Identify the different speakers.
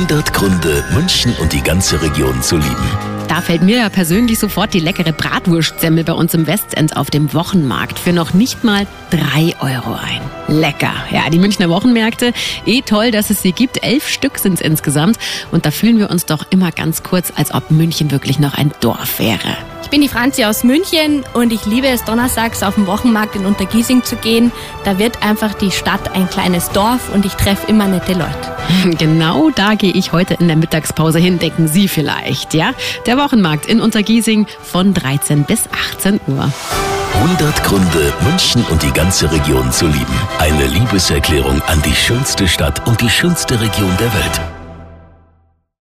Speaker 1: 100 Gründe, München und die ganze Region zu lieben.
Speaker 2: Da fällt mir ja persönlich sofort die leckere Bratwurstsemmel bei uns im Westend auf dem Wochenmarkt für noch nicht mal drei Euro ein. Lecker. Ja, die Münchner Wochenmärkte, eh toll, dass es sie gibt. Elf Stück sind es insgesamt. Und da fühlen wir uns doch immer ganz kurz, als ob München wirklich noch ein Dorf wäre.
Speaker 3: Ich bin die Franzi aus München und ich liebe es, donnerstags auf den Wochenmarkt in Untergiesing zu gehen. Da wird einfach die Stadt ein kleines Dorf und ich treffe immer nette Leute.
Speaker 2: Genau da gehe ich heute in der Mittagspause hin, denken Sie vielleicht, ja? Der Wochenmarkt in Untergiesing von 13 bis 18 Uhr.
Speaker 1: 100 Gründe, München und die ganze Region zu lieben. Eine Liebeserklärung an die schönste Stadt und die schönste Region der Welt.